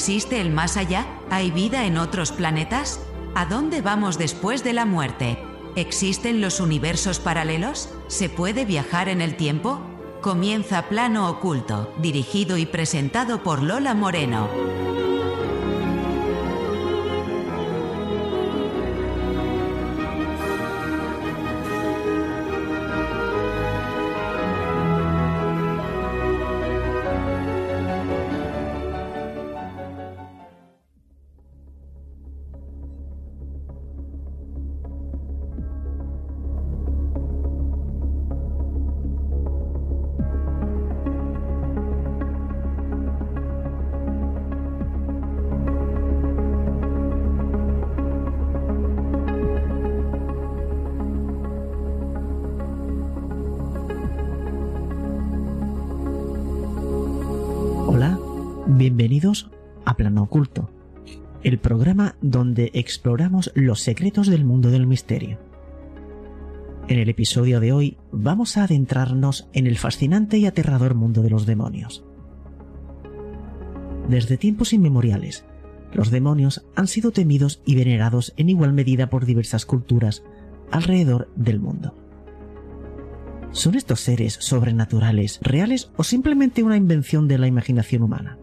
¿Existe el más allá? ¿Hay vida en otros planetas? ¿A dónde vamos después de la muerte? ¿Existen los universos paralelos? ¿Se puede viajar en el tiempo? Comienza Plano Oculto, dirigido y presentado por Lola Moreno. Exploramos los secretos del mundo del misterio. En el episodio de hoy vamos a adentrarnos en el fascinante y aterrador mundo de los demonios. Desde tiempos inmemoriales, los demonios han sido temidos y venerados en igual medida por diversas culturas alrededor del mundo. ¿Son estos seres sobrenaturales reales o simplemente una invención de la imaginación humana?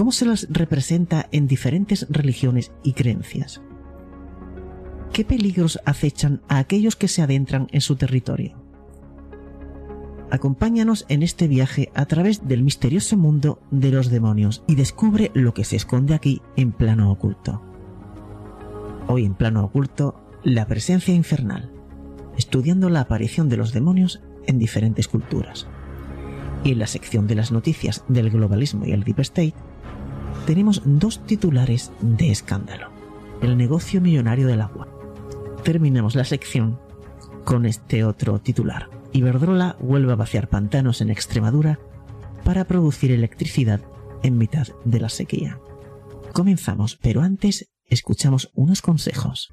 Cómo se las representa en diferentes religiones y creencias. ¿Qué peligros acechan a aquellos que se adentran en su territorio? Acompáñanos en este viaje a través del misterioso mundo de los demonios y descubre lo que se esconde aquí en plano oculto. Hoy en plano oculto, la presencia infernal, estudiando la aparición de los demonios en diferentes culturas. Y en la sección de las noticias del globalismo y el deep state, tenemos dos titulares de escándalo. El negocio millonario del agua. Terminamos la sección con este otro titular. Iberdrola vuelve a vaciar pantanos en Extremadura para producir electricidad en mitad de la sequía. Comenzamos, pero antes escuchamos unos consejos.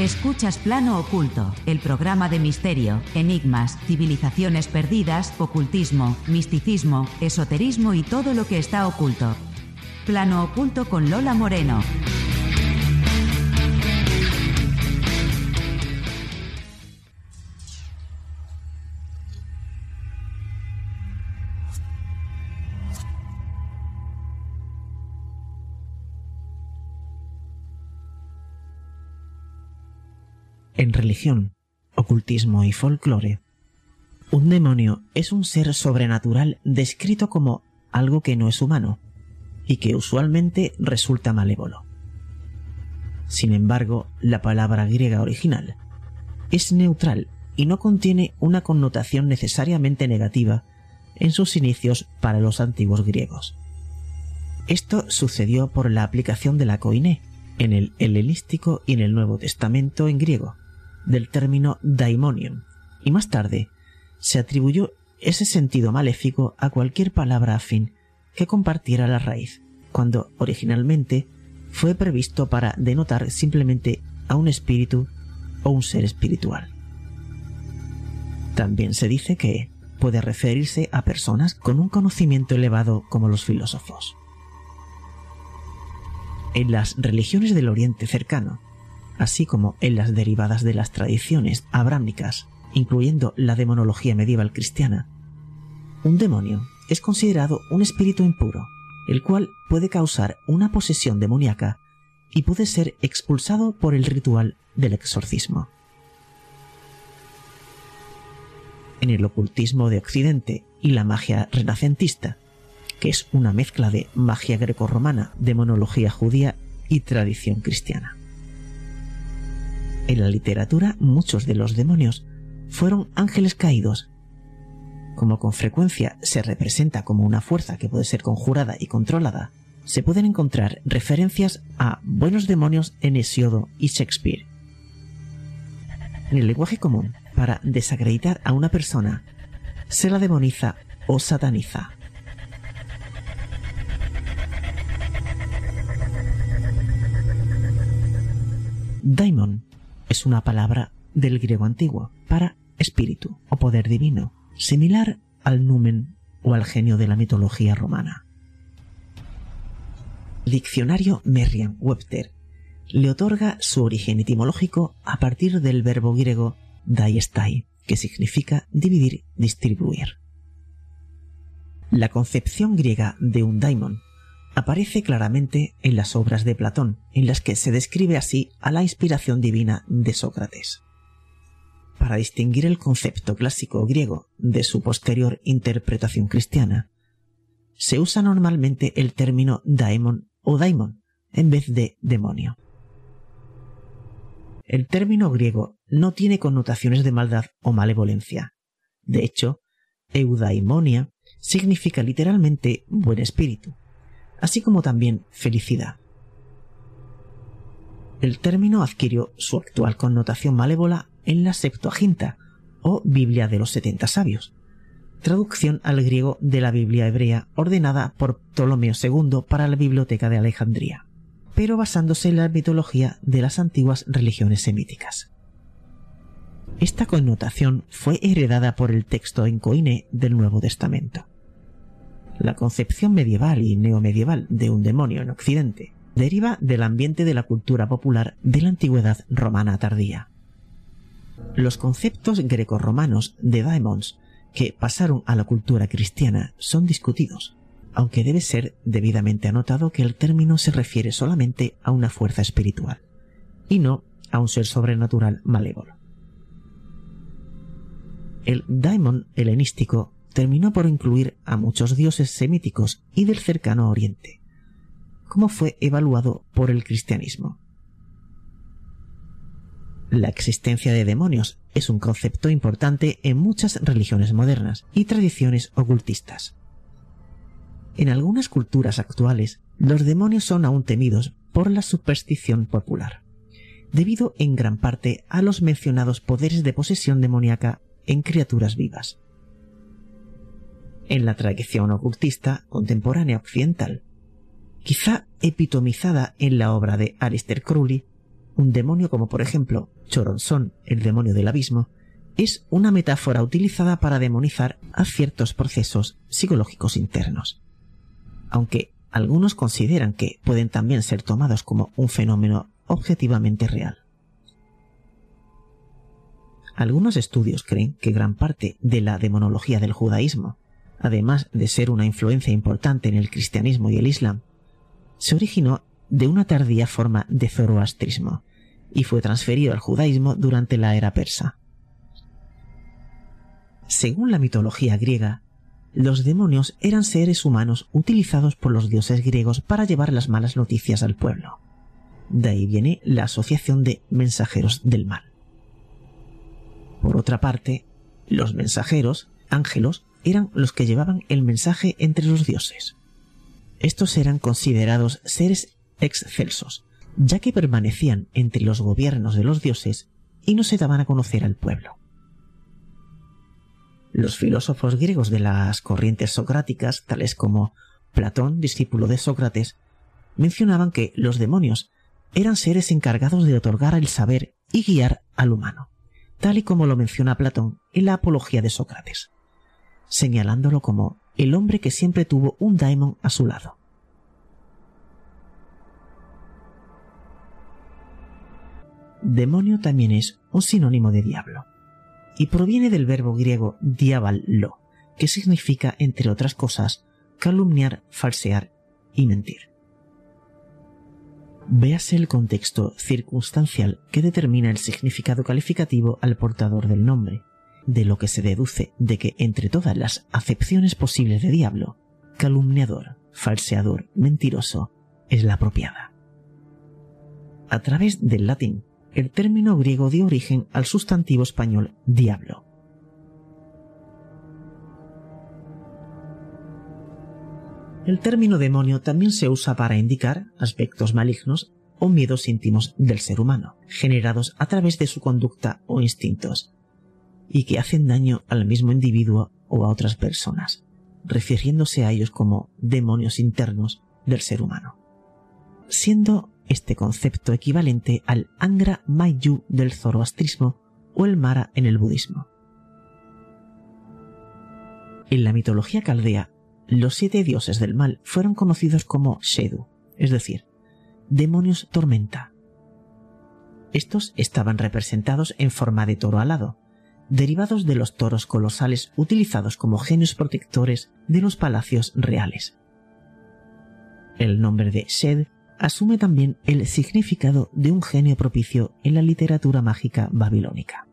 Escuchas Plano Oculto, el programa de misterio, enigmas, civilizaciones perdidas, ocultismo, misticismo, esoterismo y todo lo que está oculto. Plano Oculto con Lola Moreno. En religión, ocultismo y folclore, un demonio es un ser sobrenatural descrito como algo que no es humano y que usualmente resulta malévolo. Sin embargo, la palabra griega original es neutral y no contiene una connotación necesariamente negativa en sus inicios para los antiguos griegos. Esto sucedió por la aplicación de la koiné en el helenístico y en el Nuevo Testamento en griego, del término daimonium, y más tarde se atribuyó ese sentido maléfico a cualquier palabra afín que compartiera la raíz, cuando originalmente fue previsto para denotar simplemente a un espíritu o un ser espiritual. También se dice que puede referirse a personas con un conocimiento elevado como los filósofos. En las religiones del Oriente cercano, así como en las derivadas de las tradiciones abrámicas, incluyendo la demonología medieval cristiana. Un demonio es considerado un espíritu impuro, el cual puede causar una posesión demoníaca y puede ser expulsado por el ritual del exorcismo. En el ocultismo de Occidente y la magia renacentista, que es una mezcla de magia grecorromana, demonología judía y tradición cristiana. En la literatura muchos de los demonios fueron ángeles caídos. Como con frecuencia se representa como una fuerza que puede ser conjurada y controlada, se pueden encontrar referencias a buenos demonios en Hesiodo y Shakespeare. En el lenguaje común, para desacreditar a una persona, se la demoniza o sataniza. Es una palabra del griego antiguo para espíritu o poder divino, similar al numen o al genio de la mitología romana. diccionario Merriam-Webster le otorga su origen etimológico a partir del verbo griego daestai, que significa dividir, distribuir. La concepción griega de un daimon aparece claramente en las obras de Platón, en las que se describe así a la inspiración divina de Sócrates. Para distinguir el concepto clásico griego de su posterior interpretación cristiana, se usa normalmente el término daemon o daimon en vez de demonio. El término griego no tiene connotaciones de maldad o malevolencia. De hecho, eudaimonia significa literalmente buen espíritu, así como también felicidad. El término adquirió su actual connotación malévola en la Septuaginta, o Biblia de los setenta sabios, traducción al griego de la Biblia hebrea ordenada por Ptolomeo II para la Biblioteca de Alejandría, pero basándose en la mitología de las antiguas religiones semíticas. Esta connotación fue heredada por el texto en coine del Nuevo Testamento. La concepción medieval y neomedieval de un demonio en Occidente deriva del ambiente de la cultura popular de la antigüedad romana tardía. Los conceptos grecorromanos de daemons que pasaron a la cultura cristiana son discutidos, aunque debe ser debidamente anotado que el término se refiere solamente a una fuerza espiritual, y no a un ser sobrenatural malévolo. El daemon helenístico terminó por incluir a muchos dioses semíticos y del cercano oriente, como fue evaluado por el cristianismo. La existencia de demonios es un concepto importante en muchas religiones modernas y tradiciones ocultistas. En algunas culturas actuales, los demonios son aún temidos por la superstición popular, debido en gran parte a los mencionados poderes de posesión demoníaca en criaturas vivas en la tradición ocultista contemporánea occidental, quizá epitomizada en la obra de Alistair Crowley, un demonio como por ejemplo Choronzon, el demonio del abismo, es una metáfora utilizada para demonizar a ciertos procesos psicológicos internos. Aunque algunos consideran que pueden también ser tomados como un fenómeno objetivamente real. Algunos estudios creen que gran parte de la demonología del judaísmo además de ser una influencia importante en el cristianismo y el islam, se originó de una tardía forma de zoroastrismo y fue transferido al judaísmo durante la era persa. Según la mitología griega, los demonios eran seres humanos utilizados por los dioses griegos para llevar las malas noticias al pueblo. De ahí viene la asociación de mensajeros del mal. Por otra parte, los mensajeros, ángelos, eran los que llevaban el mensaje entre los dioses. Estos eran considerados seres excelsos, ya que permanecían entre los gobiernos de los dioses y no se daban a conocer al pueblo. Los filósofos griegos de las corrientes socráticas, tales como Platón, discípulo de Sócrates, mencionaban que los demonios eran seres encargados de otorgar el saber y guiar al humano, tal y como lo menciona Platón en la Apología de Sócrates señalándolo como el hombre que siempre tuvo un daimon a su lado. Demonio también es un sinónimo de diablo, y proviene del verbo griego diabalo, que significa, entre otras cosas, calumniar, falsear y mentir. Véase el contexto circunstancial que determina el significado calificativo al portador del nombre, de lo que se deduce de que entre todas las acepciones posibles de diablo, calumniador, falseador, mentiroso, es la apropiada. A través del latín, el término griego dio origen al sustantivo español diablo. El término demonio también se usa para indicar aspectos malignos o miedos íntimos del ser humano, generados a través de su conducta o instintos, y que hacen daño al mismo individuo o a otras personas, refiriéndose a ellos como demonios internos del ser humano. Siendo este concepto equivalente al Angra Mayu del zoroastrismo o el Mara en el budismo. En la mitología caldea, los siete dioses del mal fueron conocidos como Shedu, es decir, demonios tormenta. Estos estaban representados en forma de toro alado, derivados de los toros colosales utilizados como genios protectores de los palacios reales. El nombre de Shed asume también el significado de un genio propicio en la literatura mágica babilónica.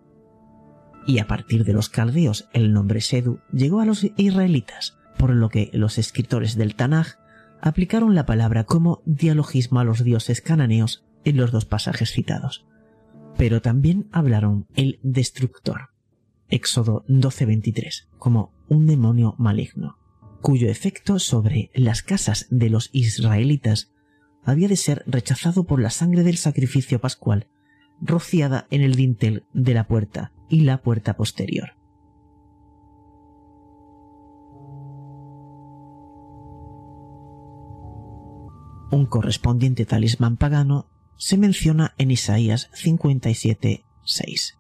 Y a partir de los caldeos el nombre Shedu llegó a los israelitas, por lo que los escritores del Tanaj aplicaron la palabra como dialogismo a los dioses cananeos en los dos pasajes citados. Pero también hablaron el destructor, Éxodo 12:23, como un demonio maligno, cuyo efecto sobre las casas de los israelitas había de ser rechazado por la sangre del sacrificio pascual, rociada en el dintel de la puerta y la puerta posterior. Un correspondiente talismán pagano se menciona en Isaías 57:6.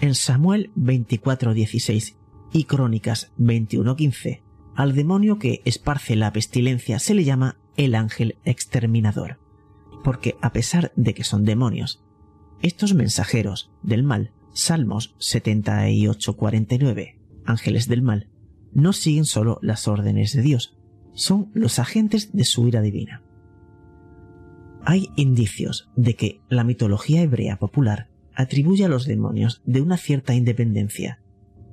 En Samuel 24:16 y Crónicas 21:15, al demonio que esparce la pestilencia se le llama el ángel exterminador, porque a pesar de que son demonios, estos mensajeros del mal, Salmos 78:49, ángeles del mal, no siguen solo las órdenes de Dios, son los agentes de su ira divina. Hay indicios de que la mitología hebrea popular atribuye a los demonios de una cierta independencia,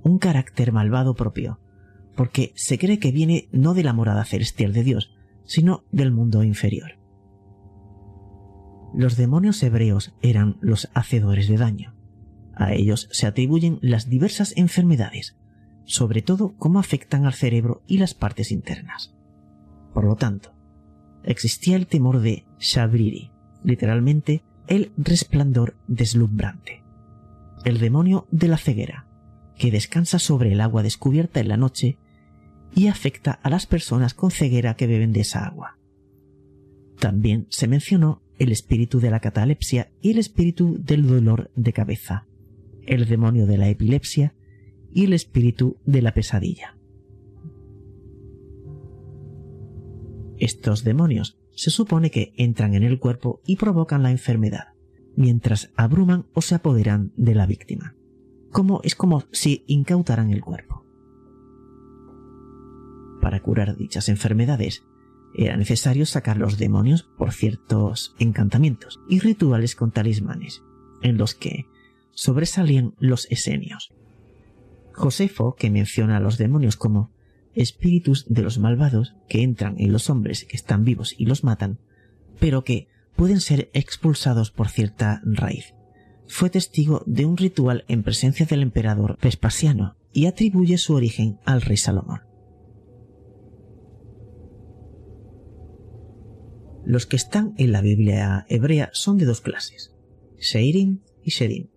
un carácter malvado propio, porque se cree que viene no de la morada celestial de Dios, sino del mundo inferior. Los demonios hebreos eran los hacedores de daño. A ellos se atribuyen las diversas enfermedades, sobre todo cómo afectan al cerebro y las partes internas. Por lo tanto, existía el temor de Shabriri, literalmente el resplandor deslumbrante. El demonio de la ceguera, que descansa sobre el agua descubierta en la noche y afecta a las personas con ceguera que beben de esa agua. También se mencionó el espíritu de la catalepsia y el espíritu del dolor de cabeza, el demonio de la epilepsia y el espíritu de la pesadilla. Estos demonios se supone que entran en el cuerpo y provocan la enfermedad, mientras abruman o se apoderan de la víctima. Como es como si incautaran el cuerpo. Para curar dichas enfermedades, era necesario sacar los demonios por ciertos encantamientos y rituales con talismanes, en los que sobresalían los esenios. Josefo, que menciona a los demonios como espíritus de los malvados que entran en los hombres que están vivos y los matan, pero que pueden ser expulsados por cierta raíz. Fue testigo de un ritual en presencia del emperador Vespasiano y atribuye su origen al rey Salomón. Los que están en la Biblia hebrea son de dos clases, Sheirim y Shedim.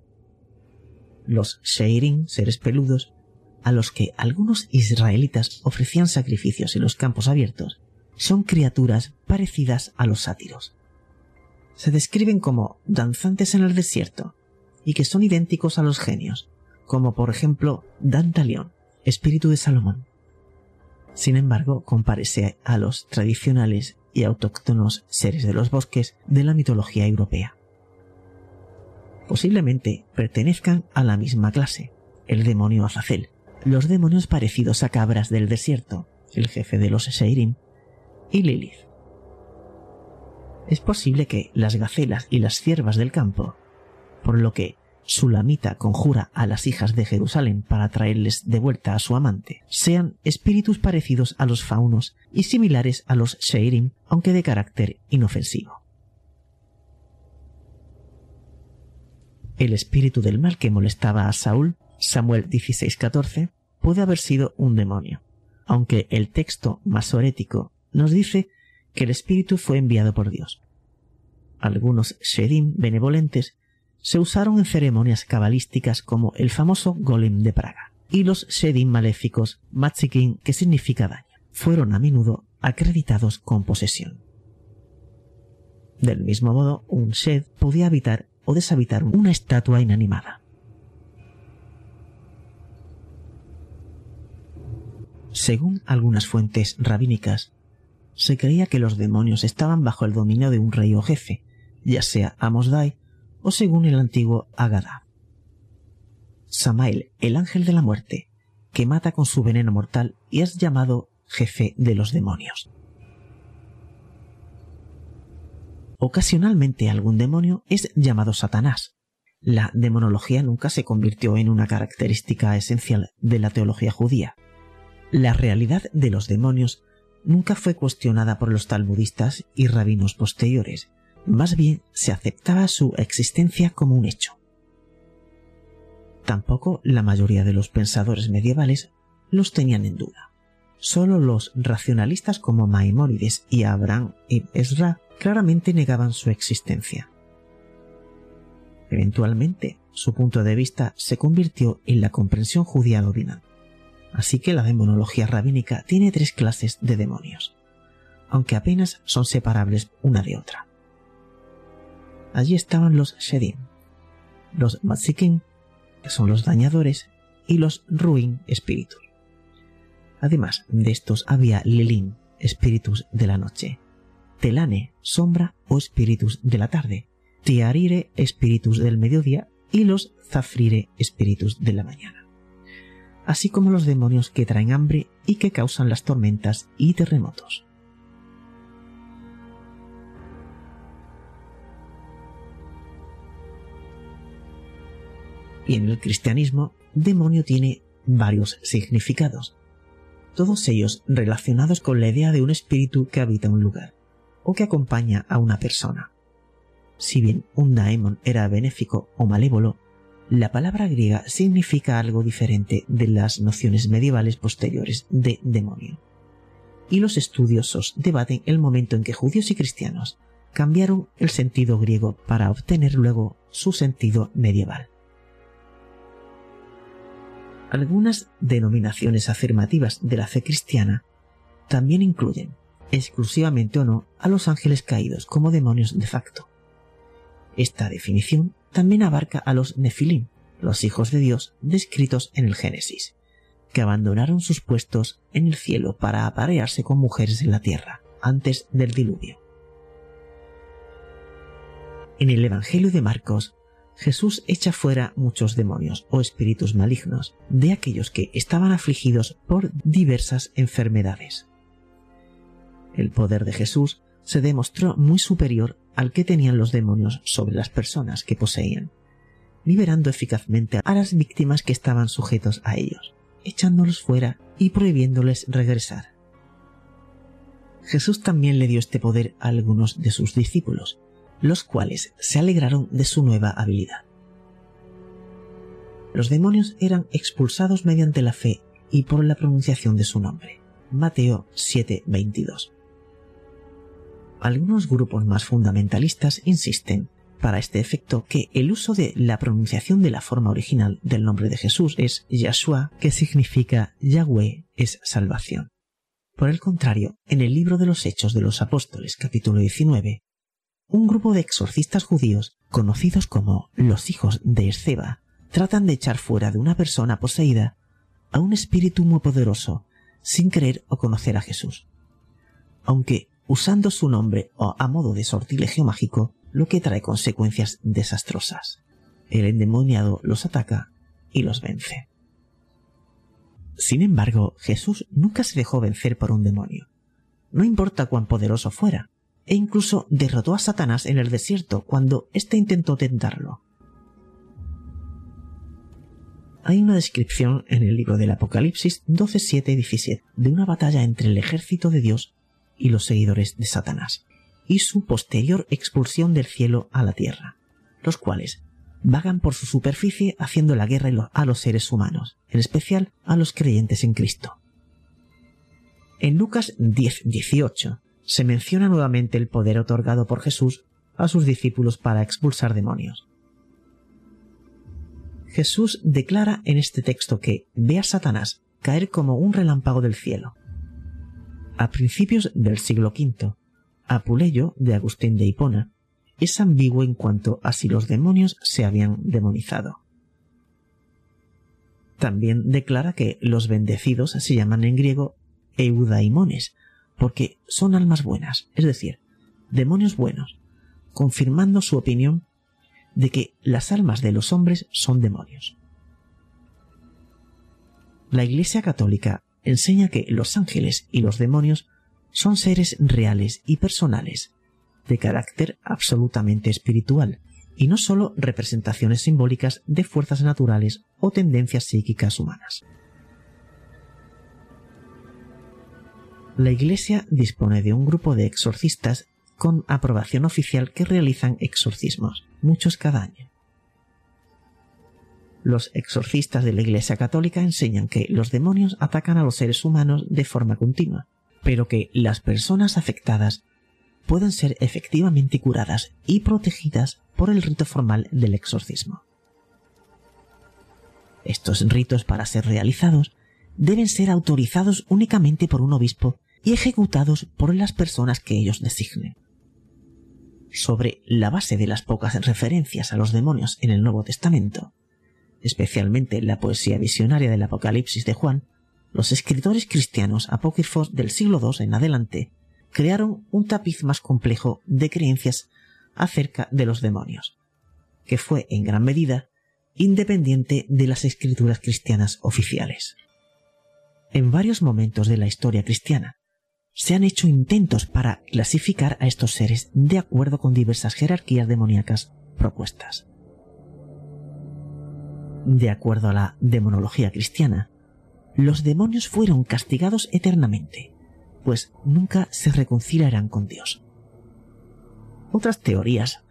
Los Sheirim, seres peludos, a los que algunos israelitas ofrecían sacrificios en los campos abiertos son criaturas parecidas a los sátiros. Se describen como danzantes en el desierto y que son idénticos a los genios, como por ejemplo Dantalión, espíritu de Salomón. Sin embargo, comparece a los tradicionales y autóctonos seres de los bosques de la mitología europea. Posiblemente pertenezcan a la misma clase, el demonio Azazel, los demonios parecidos a cabras del desierto, el jefe de los Seirim, y Lilith. Es posible que las gacelas y las ciervas del campo, por lo que Sulamita conjura a las hijas de Jerusalén para traerles de vuelta a su amante, sean espíritus parecidos a los faunos y similares a los Sheirim, aunque de carácter inofensivo. el espíritu del mal que molestaba a Saúl, Samuel 16:14, puede haber sido un demonio, aunque el texto masorético nos dice que el espíritu fue enviado por Dios. Algunos Shedim benevolentes se usaron en ceremonias cabalísticas como el famoso Golem de Praga, y los Shedim maléficos, Matsikin, que significa daño, fueron a menudo acreditados con posesión. Del mismo modo, un Shed podía habitar o deshabitar una estatua inanimada. Según algunas fuentes rabínicas, se creía que los demonios estaban bajo el dominio de un rey o jefe, ya sea Amosdai o según el antiguo Agada. Samael, el ángel de la muerte, que mata con su veneno mortal y es llamado jefe de los demonios. Ocasionalmente algún demonio es llamado Satanás. La demonología nunca se convirtió en una característica esencial de la teología judía. La realidad de los demonios nunca fue cuestionada por los talmudistas y rabinos posteriores, más bien se aceptaba su existencia como un hecho. Tampoco la mayoría de los pensadores medievales los tenían en duda. Solo los racionalistas como Maimónides y Abraham y Esra claramente negaban su existencia. Eventualmente, su punto de vista se convirtió en la comprensión judía dominante. Así que la demonología rabínica tiene tres clases de demonios, aunque apenas son separables una de otra. Allí estaban los Shedim, los Matsikin, que son los dañadores, y los Ruin, espíritus. Además de estos había Lilin, espíritus de la noche, Telane, sombra o espíritus de la tarde, Tiarire, espíritus del mediodía, y los Zafrire, espíritus de la mañana. Así como los demonios que traen hambre y que causan las tormentas y terremotos. Y en el cristianismo, demonio tiene varios significados, todos ellos relacionados con la idea de un espíritu que habita un lugar o que acompaña a una persona. Si bien un daemon era benéfico o malévolo, la palabra griega significa algo diferente de las nociones medievales posteriores de demonio. Y los estudiosos debaten el momento en que judíos y cristianos cambiaron el sentido griego para obtener luego su sentido medieval. Algunas denominaciones afirmativas de la fe cristiana también incluyen, exclusivamente o no, a los ángeles caídos como demonios de facto. Esta definición también abarca a los Nefilim, los hijos de Dios descritos en el Génesis, que abandonaron sus puestos en el cielo para aparearse con mujeres en la tierra antes del diluvio. En el Evangelio de Marcos Jesús echa fuera muchos demonios o espíritus malignos de aquellos que estaban afligidos por diversas enfermedades. El poder de Jesús se demostró muy superior al que tenían los demonios sobre las personas que poseían, liberando eficazmente a las víctimas que estaban sujetos a ellos, echándolos fuera y prohibiéndoles regresar. Jesús también le dio este poder a algunos de sus discípulos, los cuales se alegraron de su nueva habilidad. Los demonios eran expulsados mediante la fe y por la pronunciación de su nombre. Mateo 7:22. Algunos grupos más fundamentalistas insisten, para este efecto, que el uso de la pronunciación de la forma original del nombre de Jesús es Yahshua, que significa Yahweh es salvación. Por el contrario, en el libro de los Hechos de los Apóstoles capítulo 19, un grupo de exorcistas judíos, conocidos como los hijos de Esceba, tratan de echar fuera de una persona poseída a un espíritu muy poderoso, sin creer o conocer a Jesús. Aunque usando su nombre o a modo de sortilegio mágico, lo que trae consecuencias desastrosas. El endemoniado los ataca y los vence. Sin embargo, Jesús nunca se dejó vencer por un demonio. No importa cuán poderoso fuera, e incluso derrotó a Satanás en el desierto cuando éste intentó tentarlo. Hay una descripción en el libro del Apocalipsis 12, 7 y 17 de una batalla entre el ejército de Dios y los seguidores de Satanás, y su posterior expulsión del cielo a la tierra, los cuales, vagan por su superficie haciendo la guerra a los seres humanos, en especial a los creyentes en Cristo. En Lucas 10:18 se menciona nuevamente el poder otorgado por Jesús a sus discípulos para expulsar demonios. Jesús declara en este texto que ve a Satanás caer como un relámpago del cielo. A principios del siglo V, Apuleyo de Agustín de Hipona es ambiguo en cuanto a si los demonios se habían demonizado. También declara que los bendecidos se llaman en griego eudaimones, porque son almas buenas, es decir, demonios buenos, confirmando su opinión de que las almas de los hombres son demonios. La Iglesia Católica enseña que los ángeles y los demonios son seres reales y personales, de carácter absolutamente espiritual, y no sólo representaciones simbólicas de fuerzas naturales o tendencias psíquicas humanas. La Iglesia dispone de un grupo de exorcistas con aprobación oficial que realizan exorcismos, muchos cada año. Los exorcistas de la Iglesia Católica enseñan que los demonios atacan a los seres humanos de forma continua, pero que las personas afectadas pueden ser efectivamente curadas y protegidas por el rito formal del exorcismo. Estos ritos para ser realizados deben ser autorizados únicamente por un obispo y ejecutados por las personas que ellos designen. Sobre la base de las pocas referencias a los demonios en el Nuevo Testamento, especialmente la poesía visionaria del Apocalipsis de Juan, los escritores cristianos apócrifos del siglo II en adelante crearon un tapiz más complejo de creencias acerca de los demonios, que fue en gran medida independiente de las escrituras cristianas oficiales. En varios momentos de la historia cristiana se han hecho intentos para clasificar a estos seres de acuerdo con diversas jerarquías demoníacas propuestas. De acuerdo a la demonología cristiana, los demonios fueron castigados eternamente, pues nunca se reconciliarán con Dios. Otras teorías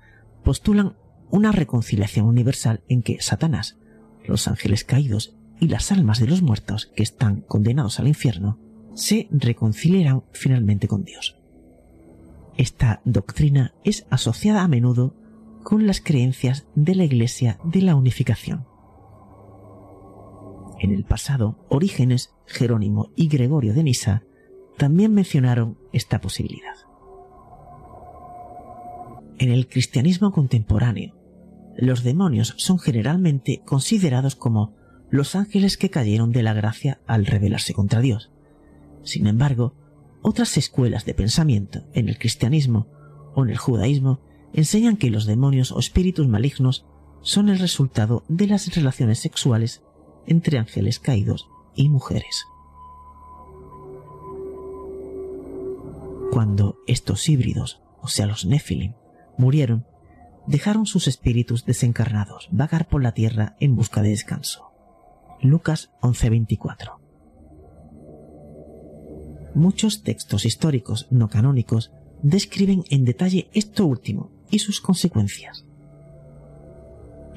postulan una reconciliación universal en que Satanás, los ángeles caídos y las almas de los muertos que están condenados al infierno se reconciliarán finalmente con Dios. Esta doctrina es asociada a menudo con las creencias de la Iglesia de la Unificación. En el pasado, Orígenes, Jerónimo y Gregorio de Nisa también mencionaron esta posibilidad. En el cristianismo contemporáneo, los demonios son generalmente considerados como los ángeles que cayeron de la gracia al rebelarse contra Dios. Sin embargo, otras escuelas de pensamiento en el cristianismo o en el judaísmo enseñan que los demonios o espíritus malignos son el resultado de las relaciones sexuales entre ángeles caídos y mujeres. Cuando estos híbridos, o sea los Nephilim, murieron, dejaron sus espíritus desencarnados vagar por la tierra en busca de descanso. Lucas 11:24 Muchos textos históricos no canónicos describen en detalle esto último y sus consecuencias.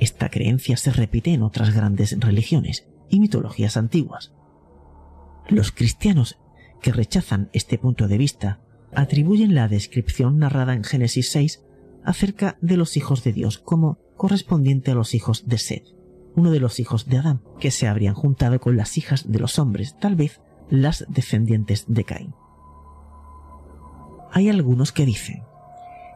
Esta creencia se repite en otras grandes religiones y mitologías antiguas. Los cristianos que rechazan este punto de vista atribuyen la descripción narrada en Génesis 6 acerca de los hijos de Dios como correspondiente a los hijos de Sed, uno de los hijos de Adán, que se habrían juntado con las hijas de los hombres, tal vez las descendientes de Caín. Hay algunos que dicen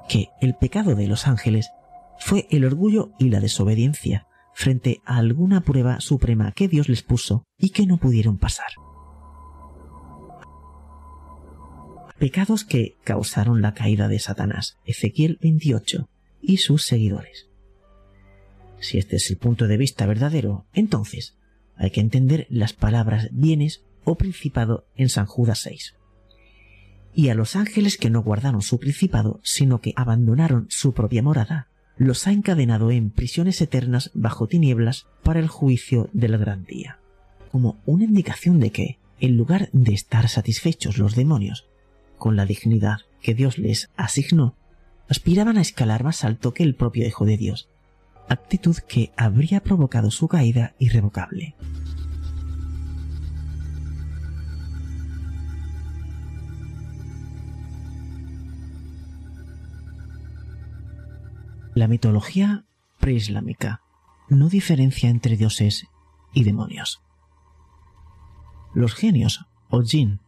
que el pecado de los ángeles fue el orgullo y la desobediencia frente a alguna prueba suprema que Dios les puso y que no pudieron pasar. pecados que causaron la caída de Satanás, Ezequiel 28, y sus seguidores. Si este es el punto de vista verdadero, entonces hay que entender las palabras bienes o principado en San Judas 6. Y a los ángeles que no guardaron su principado, sino que abandonaron su propia morada, los ha encadenado en prisiones eternas bajo tinieblas para el juicio del gran día, como una indicación de que, en lugar de estar satisfechos los demonios con la dignidad que Dios les asignó, aspiraban a escalar más alto que el propio Hijo de Dios, actitud que habría provocado su caída irrevocable. La mitología preislámica no diferencia entre dioses y demonios. Los genios, o jinn,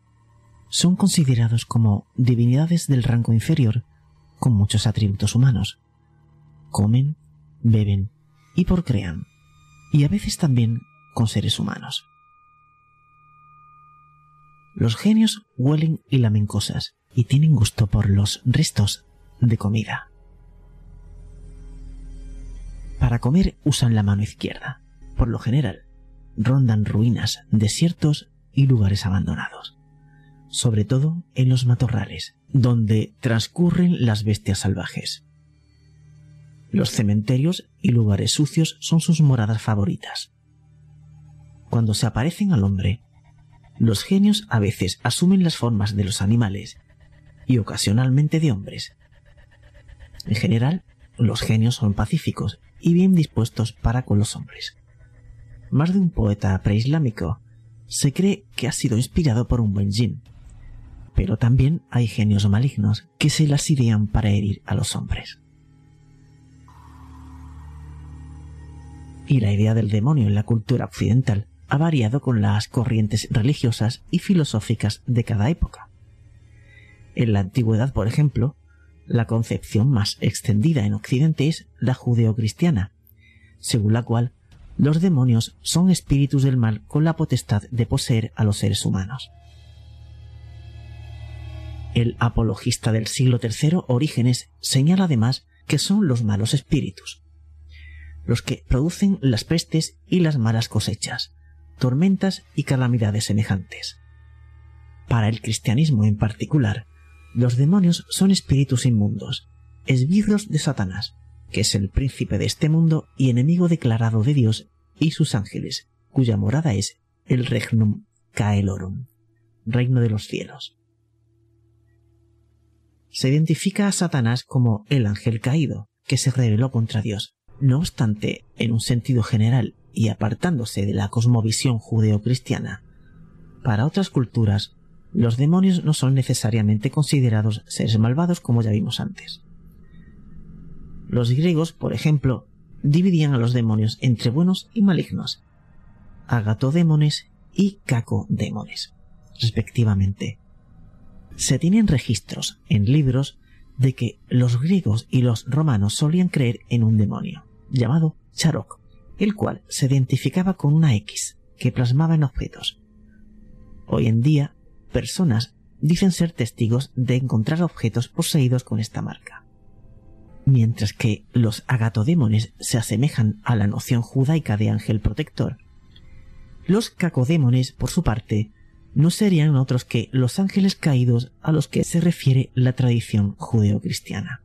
son considerados como divinidades del rango inferior con muchos atributos humanos. Comen, beben y procrean, y a veces también con seres humanos. Los genios huelen y lamen cosas y tienen gusto por los restos de comida. Para comer usan la mano izquierda. Por lo general, rondan ruinas, desiertos y lugares abandonados. Sobre todo en los matorrales, donde transcurren las bestias salvajes. Los cementerios y lugares sucios son sus moradas favoritas. Cuando se aparecen al hombre, los genios a veces asumen las formas de los animales y ocasionalmente de hombres. En general, los genios son pacíficos y bien dispuestos para con los hombres. Más de un poeta preislámico se cree que ha sido inspirado por un buen jin, pero también hay genios malignos que se las idean para herir a los hombres. Y la idea del demonio en la cultura occidental ha variado con las corrientes religiosas y filosóficas de cada época. En la antigüedad, por ejemplo, la concepción más extendida en Occidente es la judeocristiana, según la cual los demonios son espíritus del mal con la potestad de poseer a los seres humanos. El apologista del siglo III, Orígenes, señala además que son los malos espíritus, los que producen las pestes y las malas cosechas, tormentas y calamidades semejantes. Para el cristianismo en particular, los demonios son espíritus inmundos, esbirros de Satanás, que es el príncipe de este mundo y enemigo declarado de Dios y sus ángeles, cuya morada es el Regnum Caelorum, reino de los cielos. Se identifica a Satanás como el ángel caído, que se rebeló contra Dios. No obstante, en un sentido general y apartándose de la cosmovisión judeocristiana, para otras culturas los demonios no son necesariamente considerados seres malvados como ya vimos antes. Los griegos, por ejemplo, dividían a los demonios entre buenos y malignos, agatodémones y cacodémones, respectivamente. Se tienen registros en libros de que los griegos y los romanos solían creer en un demonio, llamado Charok, el cual se identificaba con una X que plasmaba en objetos. Hoy en día personas dicen ser testigos de encontrar objetos poseídos con esta marca. Mientras que los agatodémones se asemejan a la noción judaica de ángel protector, los cacodémones, por su parte, no serían otros que los ángeles caídos a los que se refiere la tradición judeocristiana.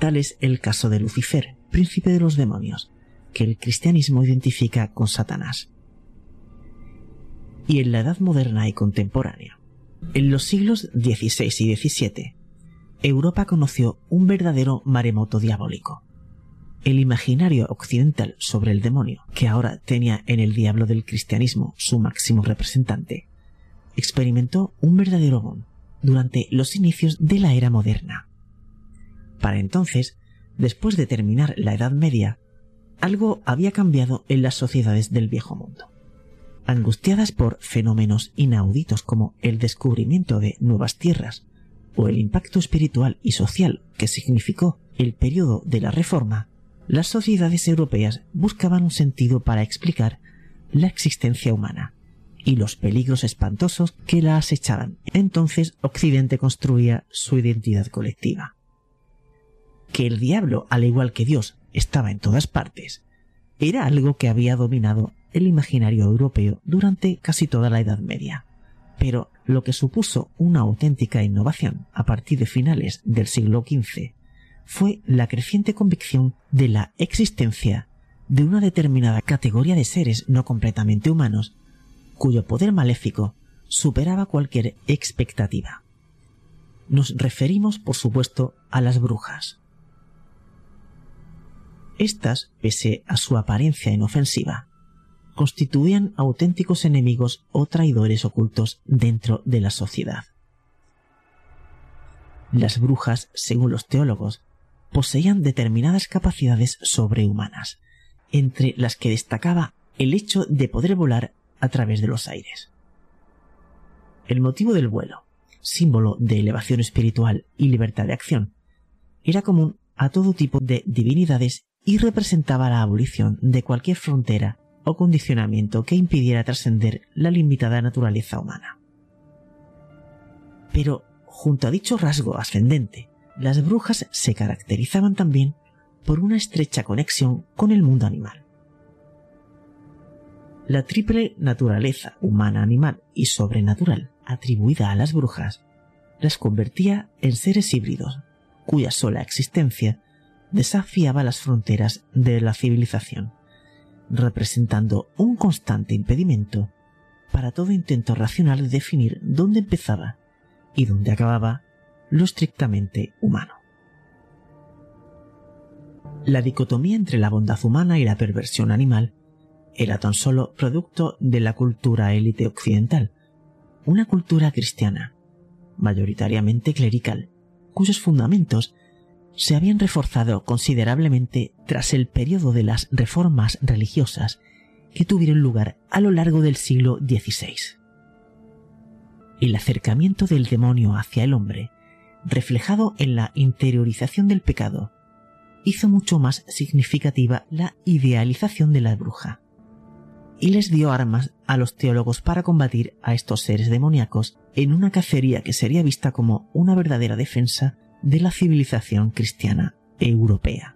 Tal es el caso de Lucifer, príncipe de los demonios, que el cristianismo identifica con Satanás y en la Edad Moderna y Contemporánea. En los siglos XVI y XVII, Europa conoció un verdadero maremoto diabólico. El imaginario occidental sobre el demonio, que ahora tenía en el diablo del cristianismo su máximo representante, experimentó un verdadero boom durante los inicios de la era moderna. Para entonces, después de terminar la Edad Media, algo había cambiado en las sociedades del viejo mundo angustiadas por fenómenos inauditos como el descubrimiento de nuevas tierras o el impacto espiritual y social que significó el periodo de la Reforma, las sociedades europeas buscaban un sentido para explicar la existencia humana y los peligros espantosos que la acechaban. Entonces Occidente construía su identidad colectiva. Que el diablo, al igual que Dios, estaba en todas partes, era algo que había dominado el imaginario europeo durante casi toda la Edad Media. Pero lo que supuso una auténtica innovación a partir de finales del siglo XV fue la creciente convicción de la existencia de una determinada categoría de seres no completamente humanos cuyo poder maléfico superaba cualquier expectativa. Nos referimos, por supuesto, a las brujas. Estas, pese a su apariencia inofensiva, constituían auténticos enemigos o traidores ocultos dentro de la sociedad. Las brujas, según los teólogos, poseían determinadas capacidades sobrehumanas, entre las que destacaba el hecho de poder volar a través de los aires. El motivo del vuelo, símbolo de elevación espiritual y libertad de acción, era común a todo tipo de divinidades y representaba la abolición de cualquier frontera o condicionamiento que impidiera trascender la limitada naturaleza humana. Pero, junto a dicho rasgo ascendente, las brujas se caracterizaban también por una estrecha conexión con el mundo animal. La triple naturaleza humana, animal y sobrenatural atribuida a las brujas las convertía en seres híbridos, cuya sola existencia desafiaba las fronteras de la civilización, representando un constante impedimento para todo intento racional de definir dónde empezaba y dónde acababa lo estrictamente humano. La dicotomía entre la bondad humana y la perversión animal era tan solo producto de la cultura élite occidental, una cultura cristiana, mayoritariamente clerical, cuyos fundamentos se habían reforzado considerablemente tras el periodo de las reformas religiosas que tuvieron lugar a lo largo del siglo XVI. El acercamiento del demonio hacia el hombre, reflejado en la interiorización del pecado, hizo mucho más significativa la idealización de la bruja, y les dio armas a los teólogos para combatir a estos seres demoníacos en una cacería que sería vista como una verdadera defensa de la civilización cristiana europea.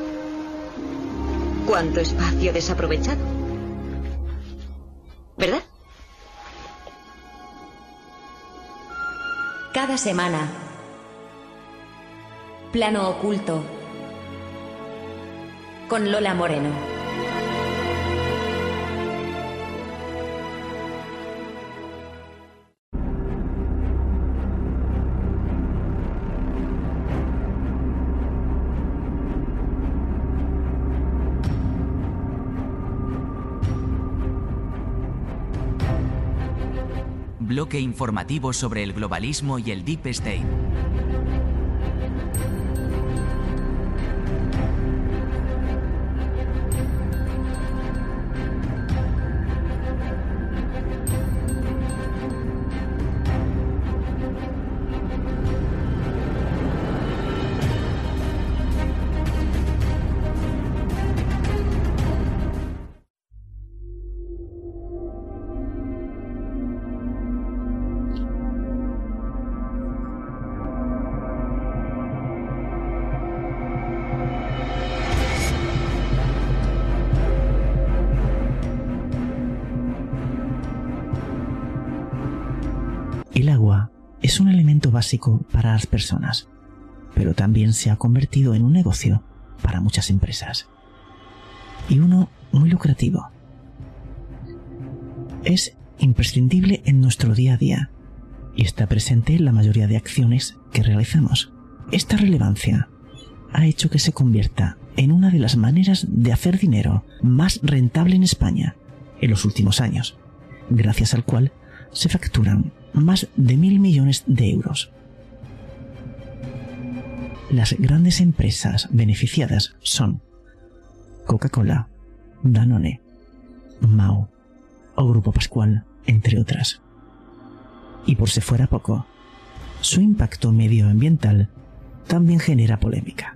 ¿Cuánto espacio desaprovechado? ¿verdad? Cada semana. Plano oculto. Con Lola Moreno. Bloque informativo sobre el globalismo y el Deep State. Para las personas, pero también se ha convertido en un negocio para muchas empresas. Y uno muy lucrativo. Es imprescindible en nuestro día a día y está presente en la mayoría de acciones que realizamos. Esta relevancia ha hecho que se convierta en una de las maneras de hacer dinero más rentable en España en los últimos años, gracias al cual se facturan más de mil millones de euros. Las grandes empresas beneficiadas son Coca-Cola, Danone, Mao o Grupo Pascual, entre otras. Y por si fuera poco, su impacto medioambiental también genera polémica.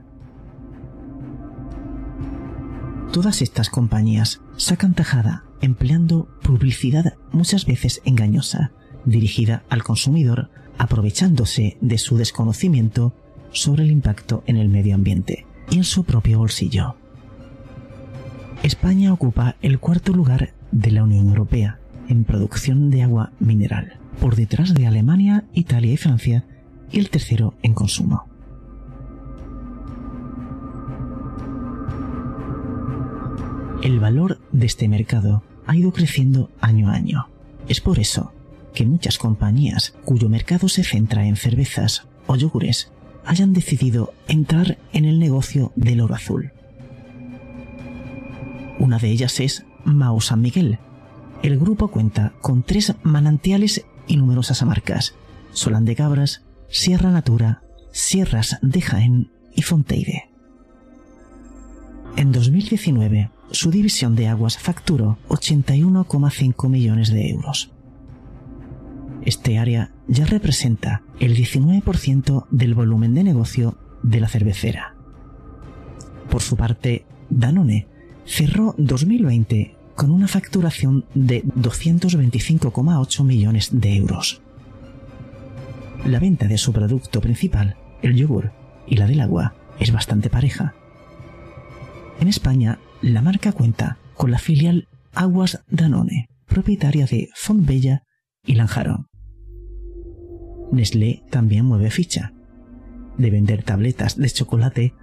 Todas estas compañías sacan tajada empleando publicidad muchas veces engañosa, dirigida al consumidor, aprovechándose de su desconocimiento sobre el impacto en el medio ambiente y en su propio bolsillo. España ocupa el cuarto lugar de la Unión Europea en producción de agua mineral, por detrás de Alemania, Italia y Francia, y el tercero en consumo. El valor de este mercado ha ido creciendo año a año. Es por eso que muchas compañías cuyo mercado se centra en cervezas o yogures hayan decidido entrar en el negocio del oro azul. Una de ellas es Mao San Miguel. El grupo cuenta con tres manantiales y numerosas marcas: Solán de Cabras, Sierra Natura, Sierras de Jaén y Fonteide. En 2019, su división de aguas facturó 81,5 millones de euros. Este área ya representa el 19% del volumen de negocio de la cervecera. Por su parte, Danone cerró 2020 con una facturación de 225,8 millones de euros. La venta de su producto principal, el yogur, y la del agua, es bastante pareja. En España, la marca cuenta con la filial Aguas Danone, propietaria de Fontbella y Lanjarón. Nestlé también mueve ficha. De vender tabletas de chocolate,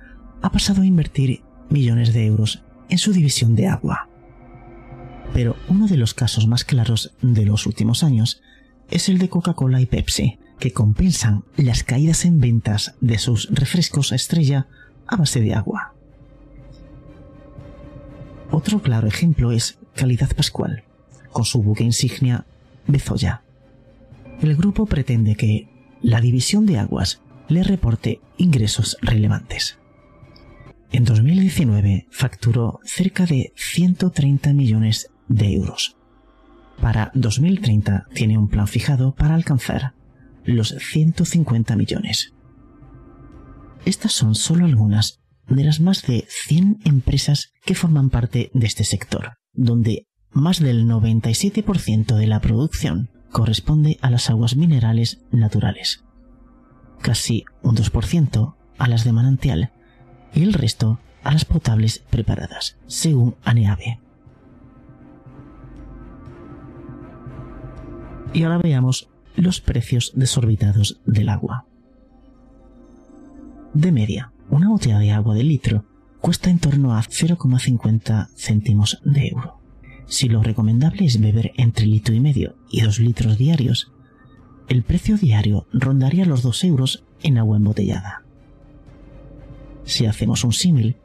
ha pasado a invertir millones de euros en su división de agua. Pero uno de los casos más claros de los últimos años es el de Coca-Cola y Pepsi, que compensan las caídas en ventas de sus refrescos estrella a base de agua. Otro claro ejemplo es Calidad Pascual, con su buque insignia Bezoya el grupo pretende que la división de aguas le reporte ingresos relevantes. En 2019 facturó cerca de 130 millones de euros. Para 2030 tiene un plan fijado para alcanzar los 150 millones. Estas son solo algunas de las más de 100 empresas que forman parte de este sector, donde más del 97% de la producción corresponde a las aguas minerales naturales, casi un 2% a las de manantial y el resto a las potables preparadas, según ANEAVE. Y ahora veamos los precios desorbitados del agua. De media, una botella de agua de litro cuesta en torno a 0,50 céntimos de euro. Si lo recomendable es beber entre litro y medio y dos litros diarios, el precio diario rondaría los 2 euros en agua embotellada. Si hacemos un símil,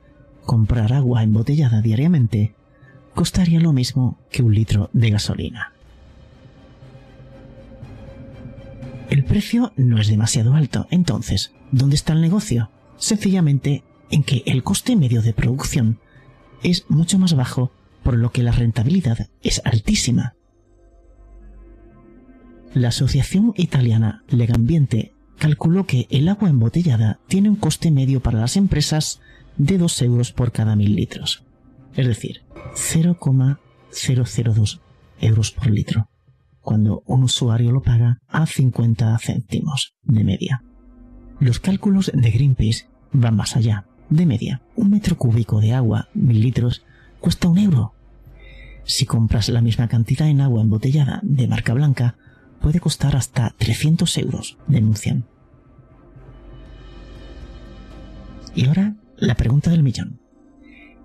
comprar agua embotellada diariamente costaría lo mismo que un litro de gasolina. El precio no es demasiado alto, entonces, ¿dónde está el negocio? Sencillamente en que el coste medio de producción es mucho más bajo por lo que la rentabilidad es altísima. La Asociación Italiana Legambiente calculó que el agua embotellada tiene un coste medio para las empresas de 2 euros por cada mil litros, es decir, 0,002 euros por litro, cuando un usuario lo paga a 50 céntimos de media. Los cálculos de Greenpeace van más allá. De media, un metro cúbico de agua, mil litros, cuesta un euro. Si compras la misma cantidad en agua embotellada de marca blanca, puede costar hasta 300 euros, denuncian. Y ahora, la pregunta del millón.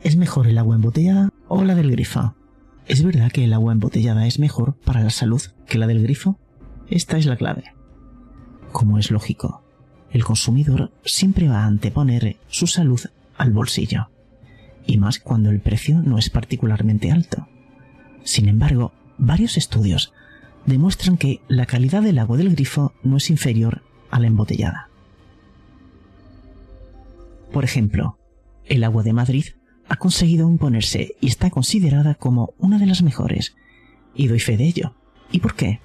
¿Es mejor el agua embotellada o la del grifo? ¿Es verdad que el agua embotellada es mejor para la salud que la del grifo? Esta es la clave. Como es lógico, el consumidor siempre va a anteponer su salud al bolsillo, y más cuando el precio no es particularmente alto. Sin embargo, varios estudios demuestran que la calidad del agua del grifo no es inferior a la embotellada. Por ejemplo, el agua de Madrid ha conseguido imponerse y está considerada como una de las mejores, y doy fe de ello. ¿Y por qué?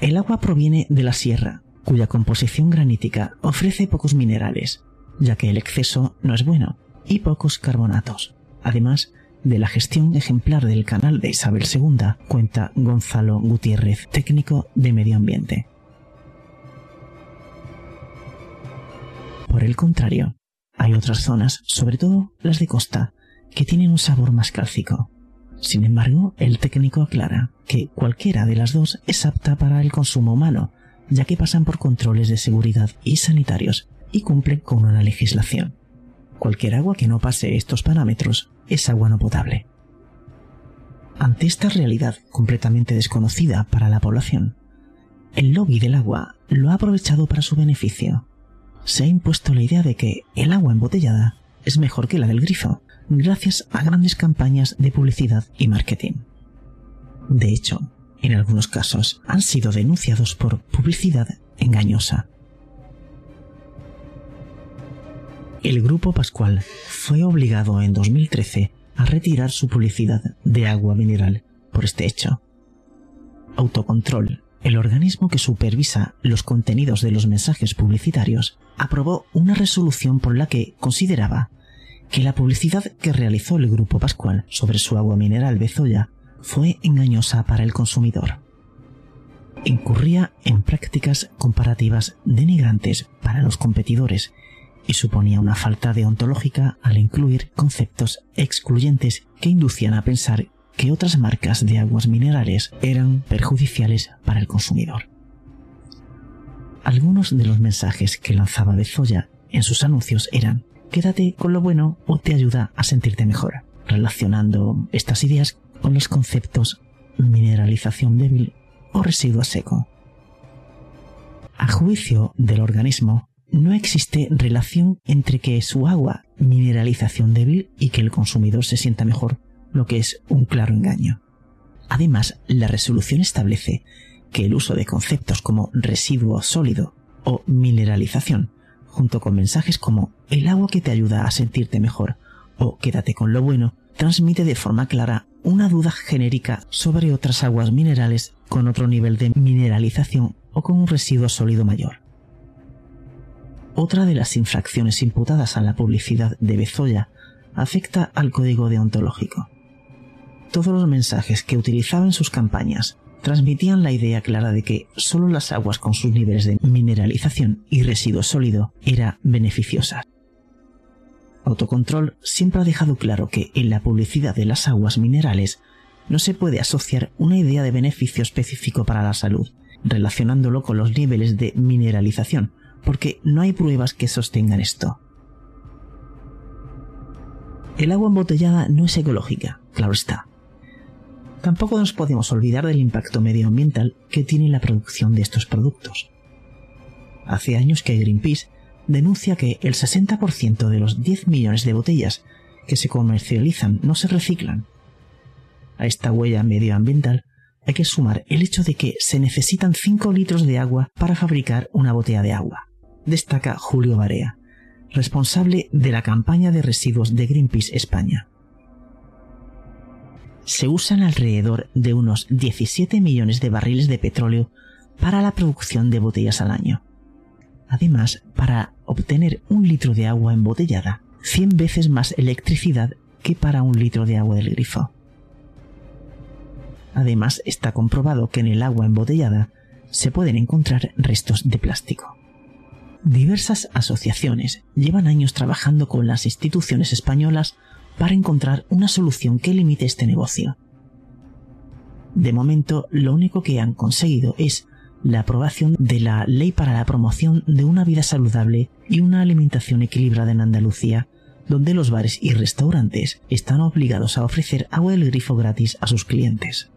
El agua proviene de la sierra, cuya composición granítica ofrece pocos minerales, ya que el exceso no es bueno, y pocos carbonatos. Además, de la gestión ejemplar del canal de Isabel II cuenta Gonzalo Gutiérrez, técnico de medio ambiente. Por el contrario, hay otras zonas, sobre todo las de costa, que tienen un sabor más cálcico. Sin embargo, el técnico aclara que cualquiera de las dos es apta para el consumo humano, ya que pasan por controles de seguridad y sanitarios y cumplen con una legislación. Cualquier agua que no pase estos parámetros es agua no potable. Ante esta realidad completamente desconocida para la población, el lobby del agua lo ha aprovechado para su beneficio. Se ha impuesto la idea de que el agua embotellada es mejor que la del grifo, gracias a grandes campañas de publicidad y marketing. De hecho, en algunos casos han sido denunciados por publicidad engañosa. El Grupo Pascual fue obligado en 2013 a retirar su publicidad de agua mineral por este hecho. Autocontrol, el organismo que supervisa los contenidos de los mensajes publicitarios, aprobó una resolución por la que consideraba que la publicidad que realizó el Grupo Pascual sobre su agua mineral Bezoya fue engañosa para el consumidor. Incurría en prácticas comparativas denigrantes para los competidores suponía una falta deontológica al incluir conceptos excluyentes que inducían a pensar que otras marcas de aguas minerales eran perjudiciales para el consumidor. Algunos de los mensajes que lanzaba Bezoya en sus anuncios eran quédate con lo bueno o te ayuda a sentirte mejor, relacionando estas ideas con los conceptos mineralización débil o residuo seco. A juicio del organismo, no existe relación entre que su agua mineralización débil y que el consumidor se sienta mejor, lo que es un claro engaño. Además, la resolución establece que el uso de conceptos como residuo sólido o mineralización, junto con mensajes como el agua que te ayuda a sentirte mejor o quédate con lo bueno, transmite de forma clara una duda genérica sobre otras aguas minerales con otro nivel de mineralización o con un residuo sólido mayor. Otra de las infracciones imputadas a la publicidad de Bezoya afecta al código deontológico. Todos los mensajes que utilizaba en sus campañas transmitían la idea clara de que solo las aguas con sus niveles de mineralización y residuo sólido eran beneficiosas. Autocontrol siempre ha dejado claro que en la publicidad de las aguas minerales no se puede asociar una idea de beneficio específico para la salud, relacionándolo con los niveles de mineralización, porque no hay pruebas que sostengan esto. El agua embotellada no es ecológica, claro está. Tampoco nos podemos olvidar del impacto medioambiental que tiene la producción de estos productos. Hace años que Greenpeace denuncia que el 60% de los 10 millones de botellas que se comercializan no se reciclan. A esta huella medioambiental hay que sumar el hecho de que se necesitan 5 litros de agua para fabricar una botella de agua destaca Julio Barea, responsable de la campaña de residuos de Greenpeace España. Se usan alrededor de unos 17 millones de barriles de petróleo para la producción de botellas al año. Además, para obtener un litro de agua embotellada, 100 veces más electricidad que para un litro de agua del grifo. Además, está comprobado que en el agua embotellada se pueden encontrar restos de plástico. Diversas asociaciones llevan años trabajando con las instituciones españolas para encontrar una solución que limite este negocio. De momento, lo único que han conseguido es la aprobación de la Ley para la Promoción de una Vida Saludable y una Alimentación Equilibrada en Andalucía, donde los bares y restaurantes están obligados a ofrecer agua del grifo gratis a sus clientes.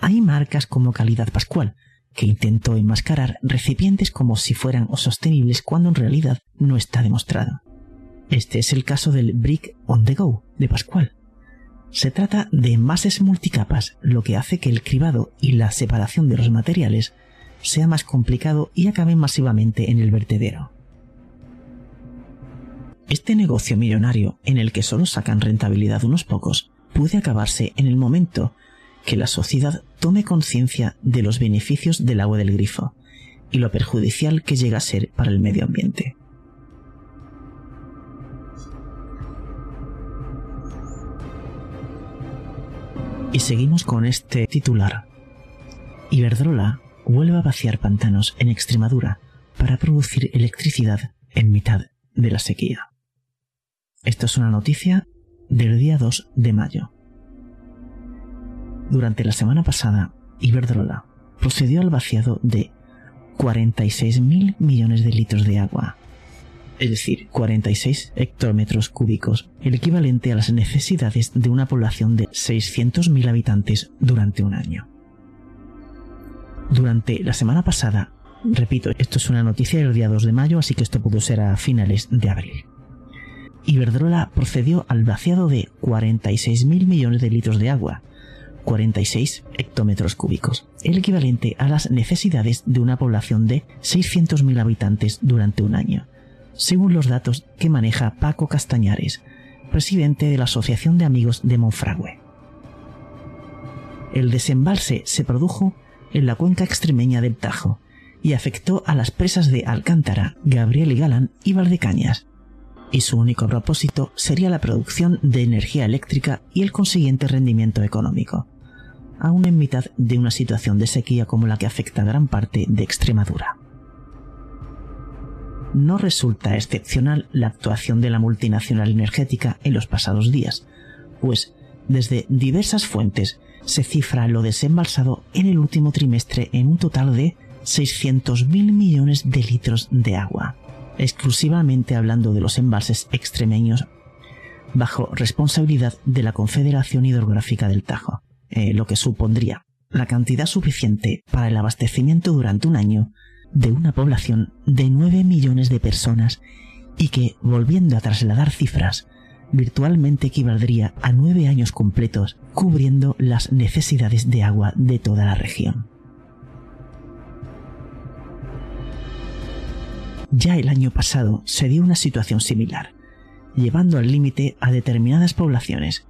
Hay marcas como Calidad Pascual, que intentó enmascarar recipientes como si fueran sostenibles cuando en realidad no está demostrado. Este es el caso del Brick on the Go de Pascual. Se trata de envases multicapas, lo que hace que el cribado y la separación de los materiales sea más complicado y acaben masivamente en el vertedero. Este negocio millonario, en el que solo sacan rentabilidad unos pocos, puede acabarse en el momento que la sociedad tome conciencia de los beneficios del agua del grifo y lo perjudicial que llega a ser para el medio ambiente. Y seguimos con este titular. Iberdrola vuelve a vaciar pantanos en Extremadura para producir electricidad en mitad de la sequía. Esto es una noticia del día 2 de mayo. Durante la semana pasada, Iberdrola procedió al vaciado de 46.000 millones de litros de agua, es decir, 46 hectómetros cúbicos, el equivalente a las necesidades de una población de 600.000 habitantes durante un año. Durante la semana pasada, repito, esto es una noticia del día 2 de mayo, así que esto pudo ser a finales de abril. Iberdrola procedió al vaciado de 46.000 millones de litros de agua, 46 hectómetros cúbicos, el equivalente a las necesidades de una población de 600.000 habitantes durante un año, según los datos que maneja Paco Castañares, presidente de la Asociación de Amigos de Monfragüe. El desembalse se produjo en la cuenca extremeña del Tajo y afectó a las presas de Alcántara, Gabriel y Galán y Valdecañas, y su único propósito sería la producción de energía eléctrica y el consiguiente rendimiento económico, aún en mitad de una situación de sequía como la que afecta a gran parte de Extremadura. No resulta excepcional la actuación de la multinacional energética en los pasados días, pues desde diversas fuentes se cifra lo desembalsado en el último trimestre en un total de 600.000 millones de litros de agua, exclusivamente hablando de los embalses extremeños bajo responsabilidad de la Confederación Hidrográfica del Tajo, eh, lo que supondría la cantidad suficiente para el abastecimiento durante un año de una población de 9 millones de personas y que, volviendo a trasladar cifras, virtualmente equivaldría a nueve años completos cubriendo las necesidades de agua de toda la región. Ya el año pasado se dio una situación similar, llevando al límite a determinadas poblaciones,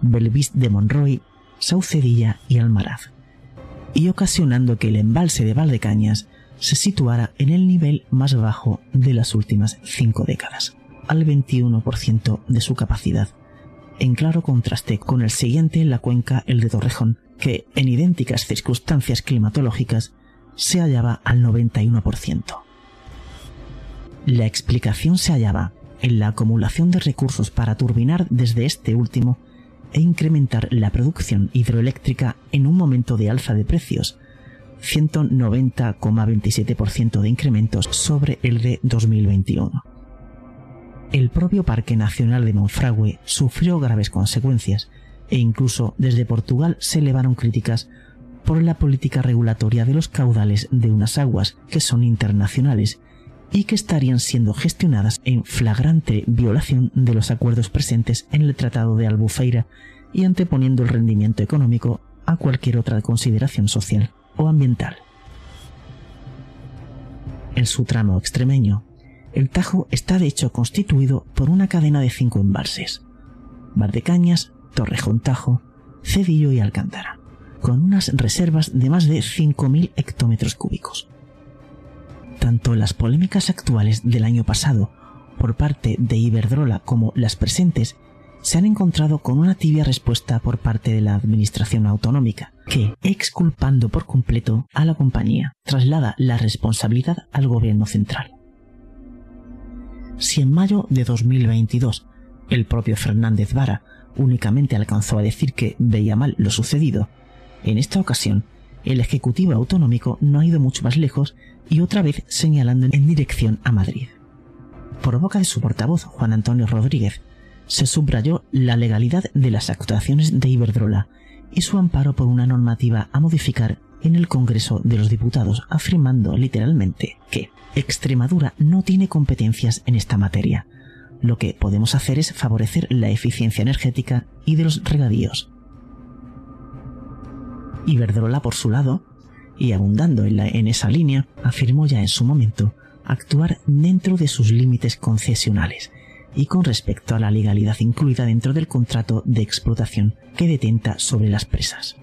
Belvis de Monroy, Saucedilla y Almaraz, y ocasionando que el embalse de Valdecañas se situara en el nivel más bajo de las últimas cinco décadas al 21% de su capacidad, en claro contraste con el siguiente en la cuenca, el de Torrejón, que en idénticas circunstancias climatológicas se hallaba al 91%. La explicación se hallaba en la acumulación de recursos para turbinar desde este último e incrementar la producción hidroeléctrica en un momento de alza de precios, 190,27% de incrementos sobre el de 2021 el propio Parque Nacional de Monfragüe sufrió graves consecuencias e incluso desde Portugal se elevaron críticas por la política regulatoria de los caudales de unas aguas que son internacionales y que estarían siendo gestionadas en flagrante violación de los acuerdos presentes en el Tratado de Albufeira y anteponiendo el rendimiento económico a cualquier otra consideración social o ambiental. En su tramo extremeño, el Tajo está de hecho constituido por una cadena de cinco embalses, Bardecañas, Torrejón Tajo, Cedillo y Alcántara, con unas reservas de más de 5.000 hectómetros cúbicos. Tanto las polémicas actuales del año pasado por parte de Iberdrola como las presentes se han encontrado con una tibia respuesta por parte de la Administración Autonómica, que, exculpando por completo a la compañía, traslada la responsabilidad al gobierno central. Si en mayo de 2022 el propio Fernández Vara únicamente alcanzó a decir que veía mal lo sucedido, en esta ocasión el Ejecutivo Autonómico no ha ido mucho más lejos y otra vez señalando en dirección a Madrid. Por boca de su portavoz, Juan Antonio Rodríguez, se subrayó la legalidad de las actuaciones de Iberdrola y su amparo por una normativa a modificar en el Congreso de los Diputados, afirmando literalmente que Extremadura no tiene competencias en esta materia. Lo que podemos hacer es favorecer la eficiencia energética y de los regadíos. Iberdrola, por su lado, y abundando en, en esa línea, afirmó ya en su momento actuar dentro de sus límites concesionales y con respecto a la legalidad incluida dentro del contrato de explotación que detenta sobre las presas.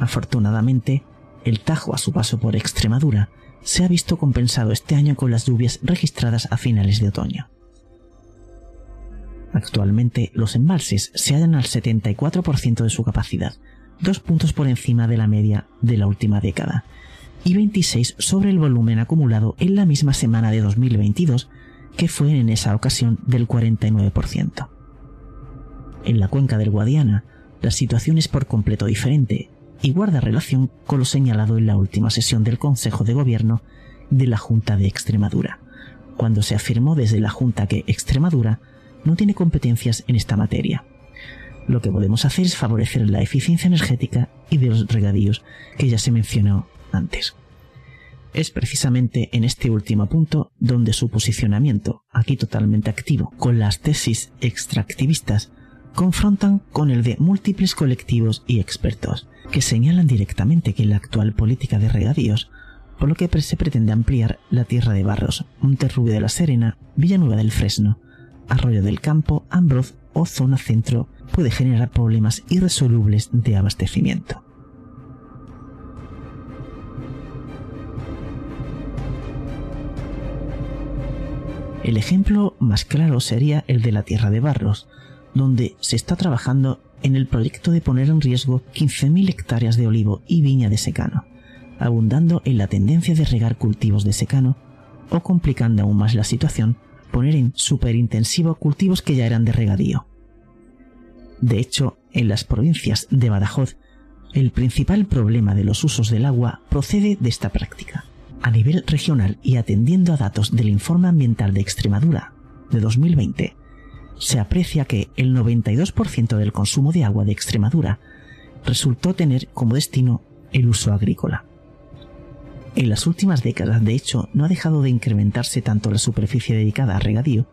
Afortunadamente, el Tajo a su paso por Extremadura se ha visto compensado este año con las lluvias registradas a finales de otoño. Actualmente los embalses se hallan al 74% de su capacidad, dos puntos por encima de la media de la última década, y 26 sobre el volumen acumulado en la misma semana de 2022, que fue en esa ocasión del 49%. En la cuenca del Guadiana, la situación es por completo diferente y guarda relación con lo señalado en la última sesión del Consejo de Gobierno de la Junta de Extremadura, cuando se afirmó desde la Junta que Extremadura no tiene competencias en esta materia. Lo que podemos hacer es favorecer la eficiencia energética y de los regadíos que ya se mencionó antes. Es precisamente en este último punto donde su posicionamiento, aquí totalmente activo, con las tesis extractivistas, confrontan con el de múltiples colectivos y expertos, que señalan directamente que la actual política de regadíos, por lo que se pretende ampliar la tierra de Barros, Monterrubio de la Serena, Villanueva del Fresno, Arroyo del Campo, Ambroz o zona centro puede generar problemas irresolubles de abastecimiento. El ejemplo más claro sería el de la Tierra de Barros, donde se está trabajando en el proyecto de poner en riesgo 15.000 hectáreas de olivo y viña de secano, abundando en la tendencia de regar cultivos de secano o complicando aún más la situación poner en superintensivo cultivos que ya eran de regadío. De hecho, en las provincias de Badajoz, el principal problema de los usos del agua procede de esta práctica. A nivel regional y atendiendo a datos del Informe Ambiental de Extremadura de 2020, se aprecia que el 92% del consumo de agua de Extremadura resultó tener como destino el uso agrícola. En las últimas décadas, de hecho, no ha dejado de incrementarse tanto la superficie dedicada a regadío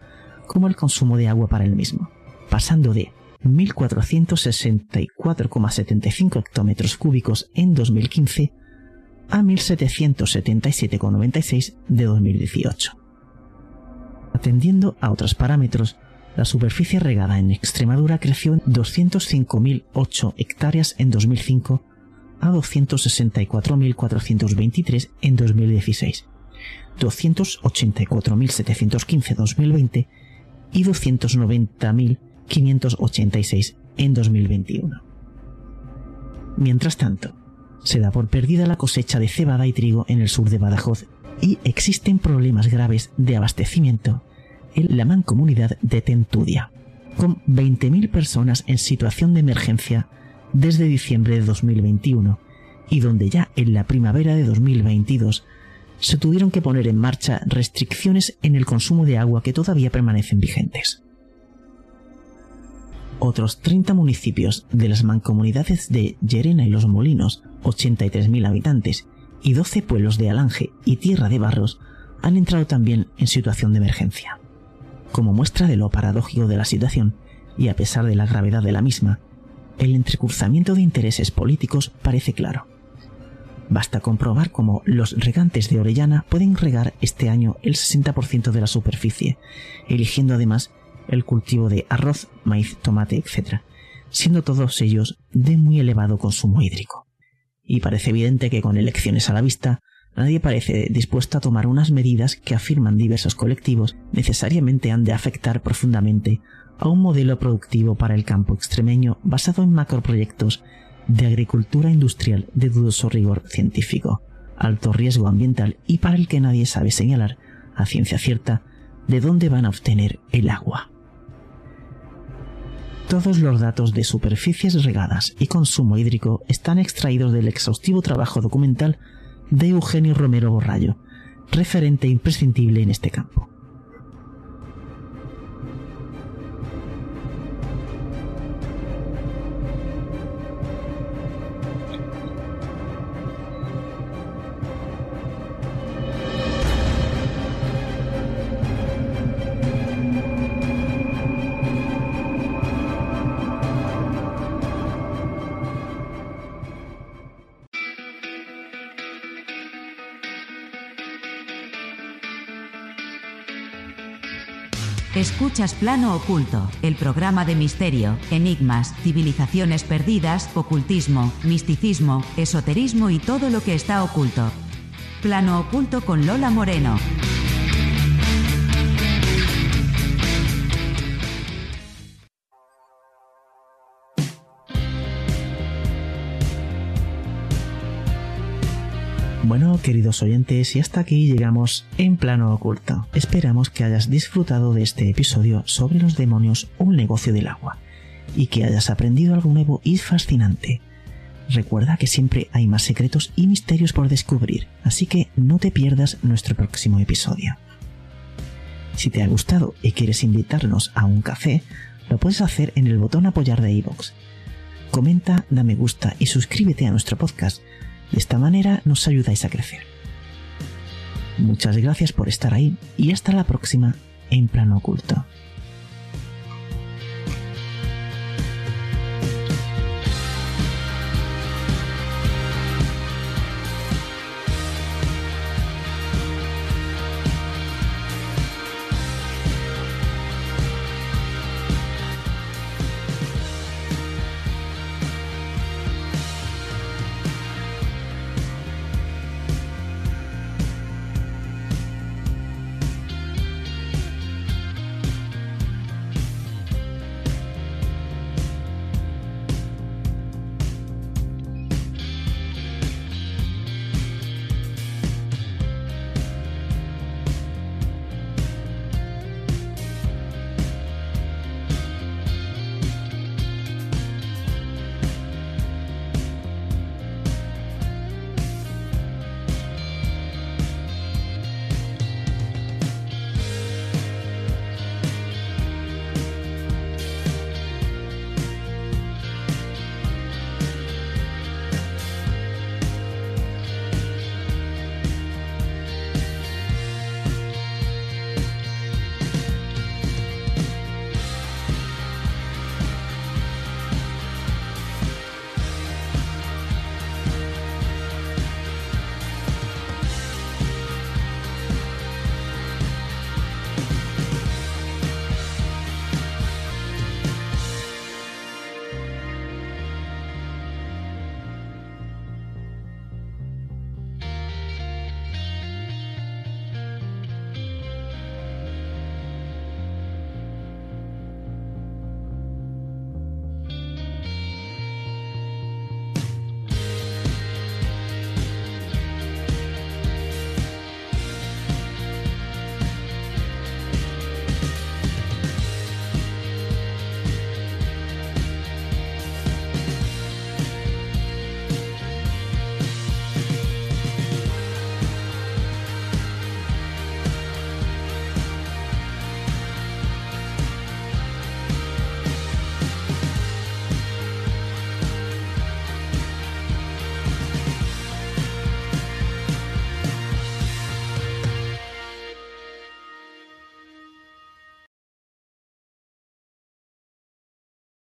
como el consumo de agua para el mismo, pasando de 1.464,75 hectómetros cúbicos en 2015 a 1.777,96 de 2018. Atendiendo a otros parámetros, la superficie regada en Extremadura creció en 205.008 hectáreas en 2005 a 264.423 en 2016, 284.715 en 2020 y 290.586 en 2021. Mientras tanto, se da por perdida la cosecha de cebada y trigo en el sur de Badajoz y existen problemas graves de abastecimiento en la mancomunidad de Tentudia, con 20.000 personas en situación de emergencia desde diciembre de 2021 y donde ya en la primavera de 2022 se tuvieron que poner en marcha restricciones en el consumo de agua que todavía permanecen vigentes. Otros 30 municipios de las mancomunidades de Llerena y Los Molinos, 83.000 habitantes, y 12 pueblos de Alange y Tierra de Barros han entrado también en situación de emergencia. Como muestra de lo paradójico de la situación, y a pesar de la gravedad de la misma, el entrecruzamiento de intereses políticos parece claro. Basta comprobar cómo los regantes de Orellana pueden regar este año el 60% de la superficie, eligiendo además el cultivo de arroz, maíz, tomate, etc., siendo todos ellos de muy elevado consumo hídrico. Y parece evidente que con elecciones a la vista, nadie parece dispuesto a tomar unas medidas que afirman diversos colectivos necesariamente han de afectar profundamente a un modelo productivo para el campo extremeño basado en macroproyectos de agricultura industrial de dudoso rigor científico, alto riesgo ambiental y para el que nadie sabe señalar a ciencia cierta de dónde van a obtener el agua. Todos los datos de superficies regadas y consumo hídrico están extraídos del exhaustivo trabajo documental de Eugenio Romero Borrallo, referente imprescindible en este campo. Escuchas Plano Oculto, el programa de misterio, enigmas, civilizaciones perdidas, ocultismo, misticismo, esoterismo y todo lo que está oculto. Plano Oculto con Lola Moreno. Bueno, queridos oyentes, y hasta aquí llegamos en plano oculto. Esperamos que hayas disfrutado de este episodio sobre los demonios un negocio del agua, y que hayas aprendido algo nuevo y fascinante. Recuerda que siempre hay más secretos y misterios por descubrir, así que no te pierdas nuestro próximo episodio. Si te ha gustado y quieres invitarnos a un café, lo puedes hacer en el botón apoyar de iVoox. Comenta, da me gusta y suscríbete a nuestro podcast de esta manera nos ayudáis a crecer. Muchas gracias por estar ahí y hasta la próxima en plano oculto.